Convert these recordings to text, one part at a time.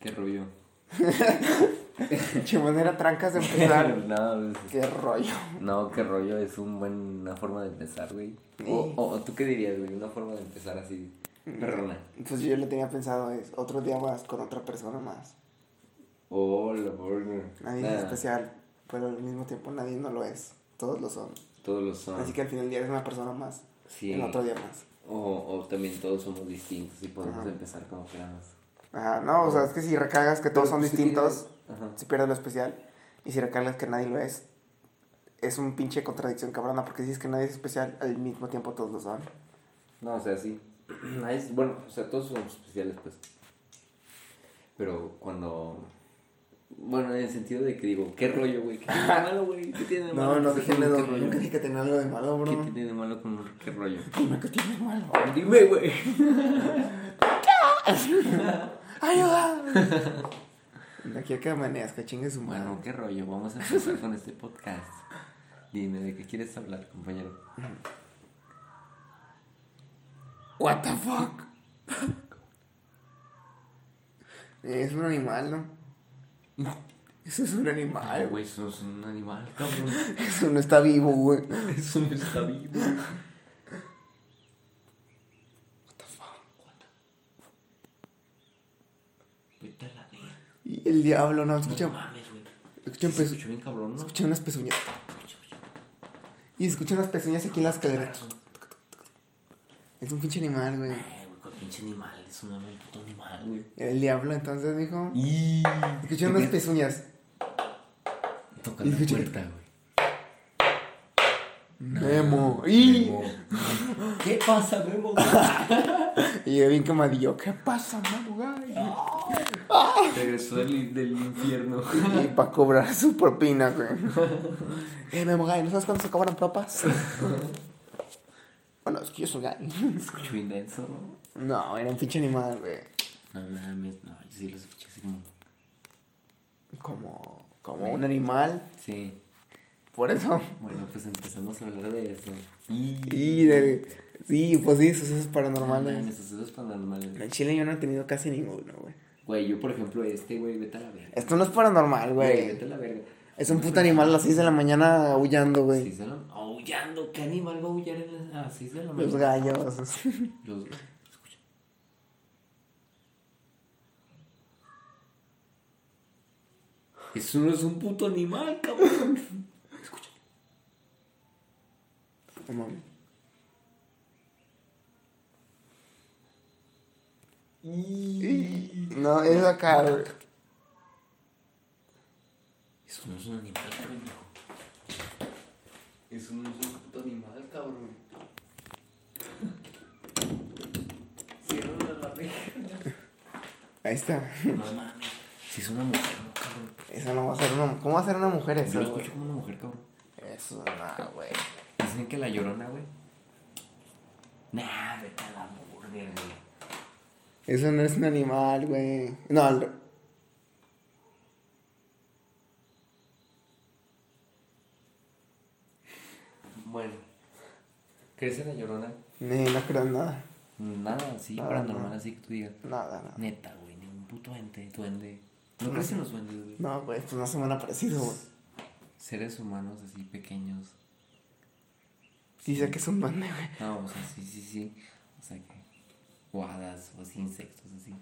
¿Qué rollo? Che manera trancas de empezar. no, pues, Qué rollo. no, qué rollo, es un buen, una forma de empezar, güey. O, o, tú qué dirías, güey, una forma de empezar así, perrona. Pues yo lo tenía pensado, es otro día más con otra persona más. Oh, la burger. Nadie es especial, pero al mismo tiempo nadie no lo es. Todos lo son. Todos los son. Así que al final del día eres una persona más. Sí. En otro día más. O, o también todos somos distintos y podemos Ajá. empezar como queramos. Ajá, no, o sea, es que si recargas que todos Pero, son pues, ¿qué distintos? Ajá. si pierdes lo especial. Y si recargas que nadie lo es, es un pinche contradicción cabrona, porque dices que nadie es especial, al mismo tiempo todos lo son. No, o sea, sí. Nadie es- bueno, o sea, todos somos especiales, pues. Pero cuando. Bueno, en el sentido de que digo, ¿qué rollo, güey? ¿Qué tiene de malo, güey? ¿Qué tiene de malo? No, no ¿Qué dije rollo? nunca dije que tenía algo de malo, bro. ¿Qué tiene de malo con qué rollo? Dime qué tiene de malo. Dime, güey. ¡Ayuda! Aquí a que amanezca, chingue su mano. Bueno, ¿qué rollo? Vamos a empezar con este podcast. Dime, ¿de qué quieres hablar, compañero? What the fuck? Es un animal, ¿no? Eso es un animal, güey. eso es un animal, cabrón. Eso no está vivo, güey. Eso no está vivo. the fuck? Vete a la verga. Y el diablo, no, escucha, No mames, güey. pezu- escuchó bien cabrón, ¿no? escucha unas pezuñas. Y escucha unas pezuñas aquí en la escalera. Es un pinche animal, güey. Ay, güey, con pinche animal, es un puto animal, güey. El diablo, entonces, dijo. Y... Escucha unas pezuñas. Toca la puerta, güey. Memo. Y, Memo. ¿Qué pasa, Memo? y yo bien quemadillo. ¿Qué pasa, Memo, güey? Regresó del, del infierno. Y para cobrar su propina, güey. Eh, Memo Gay, ¿no sabes cuánto se cobran propas? bueno, es que yo soy gay. Escucho bien denso, ¿no? No, era un pinche animal, güey. No mames, no, yo sí lo escuché así como... Como, como un animal. Sí. Por eso. Bueno, pues empezamos a hablar de eso. Y... Y de. Sí, pues sí, sucesos paranormales. sucesos paranormales. En Chile yo no he tenido casi ninguno, güey. Güey, yo por ejemplo, este, güey, vete a la verga. Esto no es paranormal, Güey, vete a la verga. Es un puto animal a las 6 de la mañana aullando, güey. Aullando, ¿qué animal va a aullar en las seis de la Los mañana? gallos. Los Escucha. Eso no es un puto animal, cabrón. Escucha. No mames. Y- No, es acá, güey. Eso no es un animal, cabrón. Eso no es un puto animal, cabrón. Cierra la verga. Ahí está. No mames. Si es una mujer, no, cabrón. Eso no va a ser una. ¿Cómo va a ser una mujer Yo eso? lo güey? escucho como una mujer, cabrón. Eso, no, güey. Dicen que la llorona, güey. Nah, vete a la burger, güey. Eso no es un animal, güey. No, al- Bueno. ¿Crees en la llorona? ni, no creo en nada. Nada así, Nada, paranormal, así que tú digas. Nada, nada. Neta, güey, ningún puto ente, duende. ¿No crees en los duendes, güey? No, güey, pues no se me han aparecido, güey. Seres humanos así pequeños. Sí sé que es un duende, güey. No, o sea, sí, sí, sí. O sea que. Guadas o así, insectos así.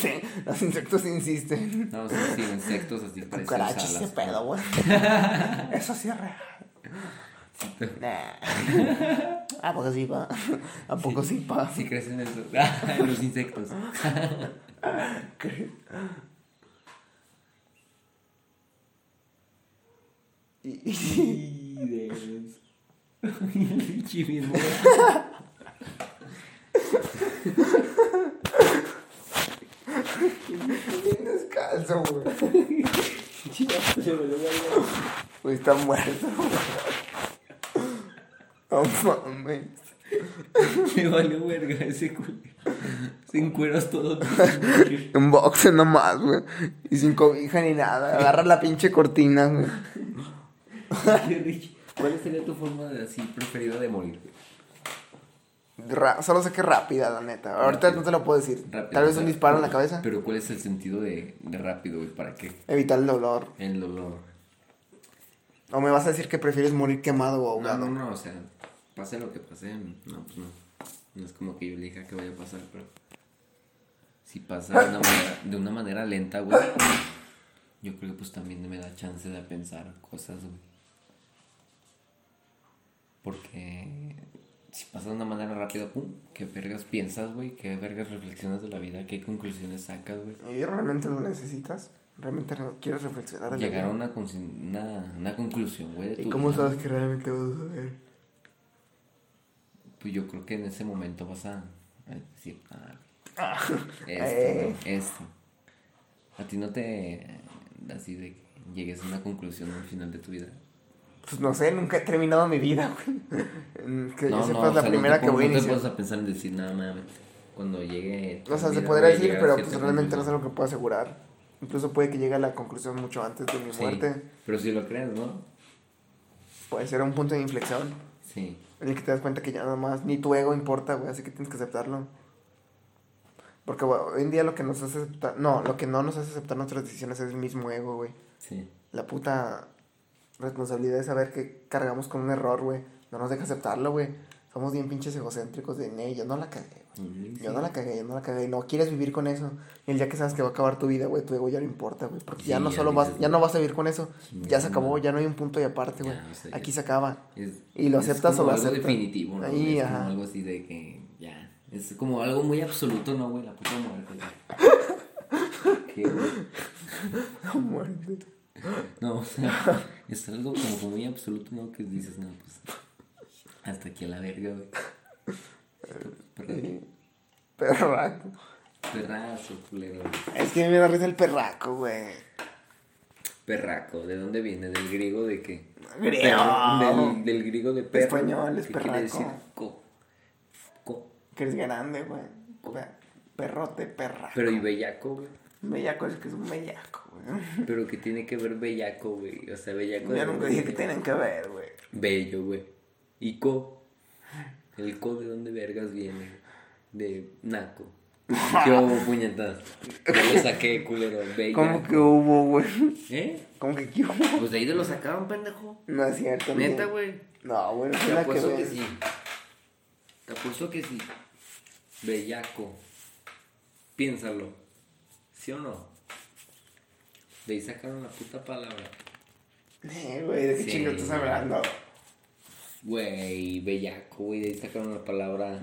Sí, los insectos insisten. No, sea, sí, insectos así Cucarachas, ese pedo, güey. Eso sí es real. Nah. ¿A poco sí, pa? ¿A poco sí, pa? Sí crees en eso. los insectos. Y- y- Y de El pinche mismo. Bien descalzo, güey. Güey, está muerto, güey. No mames. Me valió verga ese culo. Se encueras todo. Un boxe nomás, güey. Y sin cobija ni nada. Agarra la pinche cortina, güey. ¿Cuál sería tu forma de así preferida de morir? Ra- solo sé que rápida, la neta. Ahorita no te lo puedo decir. Rápido, Tal vez un disparo en la cabeza. Pero ¿cuál es el sentido de, de rápido, güey? ¿Para qué? Evitar el dolor. El dolor. O me vas a decir que prefieres morir quemado o No, ahogado. no, no, o sea, pase lo que pase, no, pues no. No es como que yo elija que vaya a pasar, pero si pasa de una manera, de una manera lenta, güey, yo creo que pues también me da chance de pensar cosas, güey. Porque si pasa de una manera rápida, pum, ¿qué vergas piensas, güey? ¿Qué vergas reflexionas de la vida? ¿Qué conclusiones sacas, güey? ¿Y realmente lo necesitas? ¿Realmente re- quieres reflexionar la Llegar a una, una, una conclusión, güey, de ¿Y cómo vida. sabes que realmente vas a saber? Pues yo creo que en ese momento vas a, a decir, ah, esto, Eh. ¿no? esto. A ti no te, así de que llegues a una conclusión al final de tu vida. Pues no sé, nunca he terminado mi vida, güey. Que yo sepa, o es la sea, primera no te, que voy a no te iniciar. a pensar en decir nada más. Cuando llegue. O sea, se podría decir, pero pues realmente no es algo que puedo asegurar. Incluso puede que llegue a la conclusión mucho antes de mi Sí, muerte. Pero si lo crees, ¿no? Puede ser un punto de inflexión Sí. en el que te das cuenta que ya nada más ni tu ego importa, güey, así que tienes que aceptarlo. Porque güey, hoy en día lo que nos hace aceptar, no, lo que no nos hace aceptar nuestras decisiones es el mismo ego, güey. Sí. La puta responsabilidad de saber que cargamos con un error, güey. No nos deja aceptarlo, güey. Somos bien pinches egocéntricos de, nee, yo no la cagué, güey. Yo no la cagué, yo no la cagué. Y no quieres vivir con eso. Y el día que sabes que va a acabar tu vida, güey, tu ego ya no importa, güey. Porque ya no ya solo vas, ya no vas a vivir con eso. Ya se no, acabó, no. ya no hay un punto y aparte, güey. O sea, Aquí se acaba. Es- Y lo es aceptas o como lo algo aceptas. definitivo, ¿no? Ahí, güey? es ajá. como algo así de que ya. Es como algo muy absoluto, ¿no, güey? La puta muerte. ¿Qué, güey? Muerte. No, o sea, es algo como muy absoluto, ¿no? Que dices, no, pues. Hasta aquí a la verga, güey. Perraco. Perrazo, culero. Es que me da risa el perraco, güey. Perraco, ¿de dónde viene? ¿Del griego de qué? Griego. Del, del griego de perro. Español, es ¿Qué quiere perraco. decir? Co. Co. Que eres grande, güey. Pe- Perrote, perraco. Pero y bellaco, güey. Bellaco es que es un bellaco, güey. Pero que tiene que ver bellaco, güey. O sea, bellaco. Yo nunca dije que tienen que ver, güey. Bello, güey. ¿Y co? ¿El co de dónde vergas viene? De naco. ¿Qué hubo, puñetas? Ya lo saqué, culero. Bello. ¿Cómo que hubo, güey? ¿Eh? ¿Cómo que qué hubo? Pues de ahí te lo sacaron, pendejo. No es cierto, Neta, güey. No, güey, no Te que apuesto ver. que sí. Te apuesto que sí. Bellaco. Piénsalo. ¿Sí o no? De ahí sacaron la puta palabra. Eh, güey, ¿de qué Sí, chingo estás hablando? Güey, bellaco, güey. De ahí sacaron la palabra.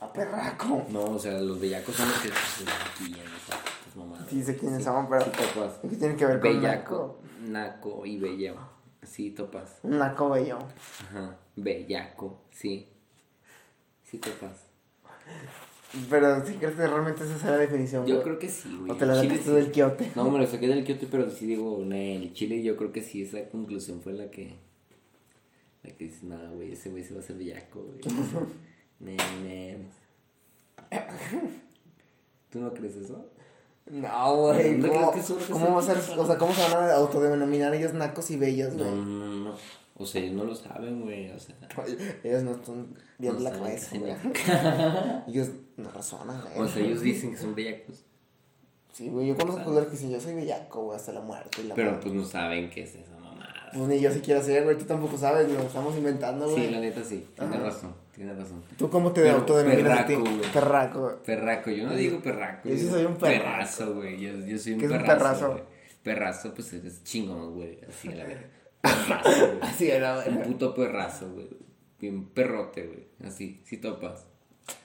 A perraco. No, o sea, los bellacos son los que se maquillan, estas mamadas. Sí sé quiénes Sí, son, pero- sí topas. ¿Qué tiene que ver con Bellaco, naco y bello. Sí, topas. Naco bello. Ajá. Bellaco, sí. Sí topas. Pero si crees que realmente esa es la definición, Yo güey? creo que sí, güey. O te la sacaste sí. del quiote. No, me lo saqué del Kioto, pero sí digo, en el Chile yo creo que sí, esa conclusión fue la que... La que dice, nada, güey, ese güey se va a hacer bellaco, güey. Ne, ne. ¿Tú no crees eso? No, güey. ¿Dónde ¿Cómo, crees que son ¿cómo, va a ser, o sea, ¿Cómo se van a autodenominar ellos nacos y bellos, No, güey? no, no, no. O sea, ellos no lo saben, güey, o sea... Ellos no están viendo no la cabeza, güey. Ellos razonan, güey. O sea, ellos dicen que son bellacos, Sí, güey, yo conozco culeros que dicen, yo soy bellaco, güey, hasta la muerte. La pero muerte. pues no saben qué es esa mamada. Pues ni yo si quiero ser, güey, tú tampoco sabes, lo estamos inventando, güey. Sí, la neta sí, tiene Ajá. razón, tiene razón. ¿Tú cómo te autodenominas a ti? güey. Perraco. Perraco, yo no digo perraco. Yo sí soy un perraco. Perrazo, güey. Yo, yo soy un ¿Qué es un perrazo. perrazo? güey. Perrazo, pues eres chingón, güey. Así a la verga. Perrazo, güey. Así era, Un güey. puto perrazo, güey. Bien perrote, güey. Así, si topas.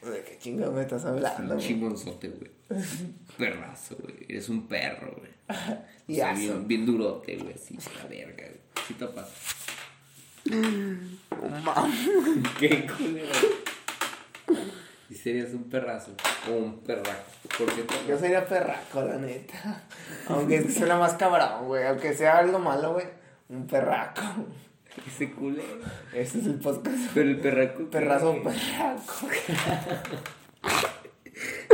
¿De qué chingo me estás hablando, Un chingonzote, güey. Perrazo, güey. Eres un perro, güey. O Y sea, aso. bien, bien durote, güey. Así, la verga, güey. Si topas. Mam. ¿Qué culero? Y serías un perrazo o un perraco. ¿Por qué Yo perrazo? sería perraco, la neta. Aunque suena más cabrón, güey. Aunque sea algo malo, güey. Un perraco. Ese culero. Ese es el podcast. Pero el perraco. Perrazo, perraco.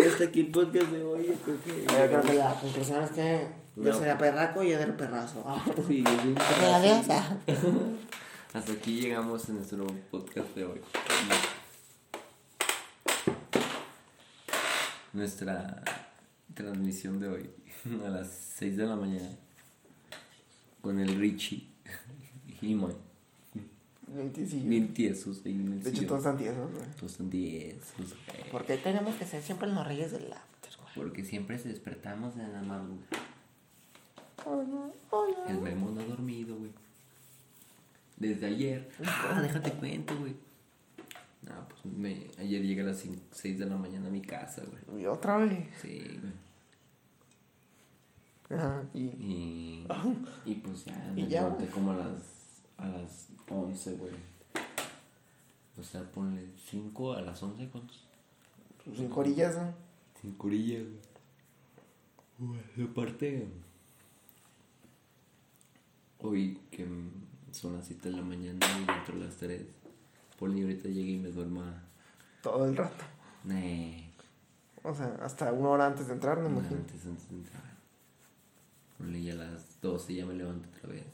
Hasta aquí el podcast de hoy, yo creo que. Yo creo que la conclusión es que yo No. sería perraco y yo era perrazo. Sí, yo soy un perrazo. adiós. Hasta aquí llegamos en nuestro podcast de hoy. nuestra transmisión de hoy a las 6 de la mañana con el Richie y Moy. Bien tiesillo. Bien tiesos ahí en el De hecho, todos están tiesos, güey. Todos están tiesos, güey. ¿Por qué tenemos que ser siempre los reyes del after, güey? Porque siempre se despertamos en la madrugada. Hola, hola. El Memo no ha dormido, güey. Desde ayer. Ah, déjate cuento, güey. No, pues me, ayer llegué a las 6 de la mañana a mi casa, güey. Y otra vez. Sí, güey. Ajá, y... Y, y pues ya me Y ya, levanté como a las, a las 11, güey. O sea, ponle 5 a las 11, ¿cuántos? Cinco orillas, ¿no? Cinco orillas, güey. Y aparte, hoy que son las 7 de la mañana y entro a las 3, Poli ahorita llegué y me duermo a... Todo el rato. Nee, O sea, hasta una hora antes de entrar, me no, imagino. antes, antes de entrar. Ponle ya a las 12 ya me levanto otra vez.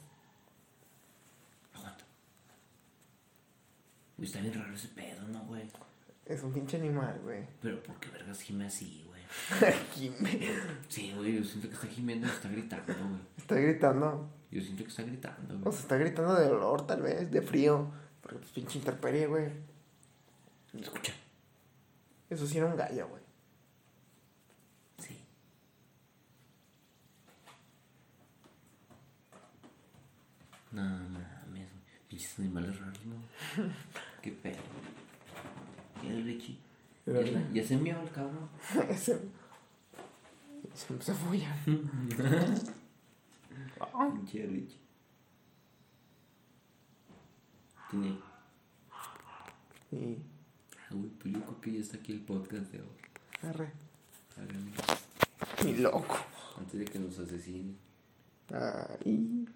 Uy, está bien raro ese pedo, ¿no, güey? Es un pinche animal, güey. Pero ¿por qué vergas gime así, güey? Jime. Sí, güey, yo siento que está gimiendo y está gritando, güey. Está gritando. Yo siento que está gritando, O güey. sea, está gritando de dolor, tal vez, de frío. Porque pues pinche interperie, güey. Escucha. Eso sí era un gallo, güey. Sí. No mames, pinches animales raros, ¿no? Qué pedo. ¿Qué el Richie? Ya, Era- la- ya se el cabrón. Ese. Se empezó a follar. Pinche Richie. Tiene. Y. Ah, güey, pues yo creo que ya está aquí el podcast de hoy. Arre. Y loco. Antes de que nos asesinen. Ay.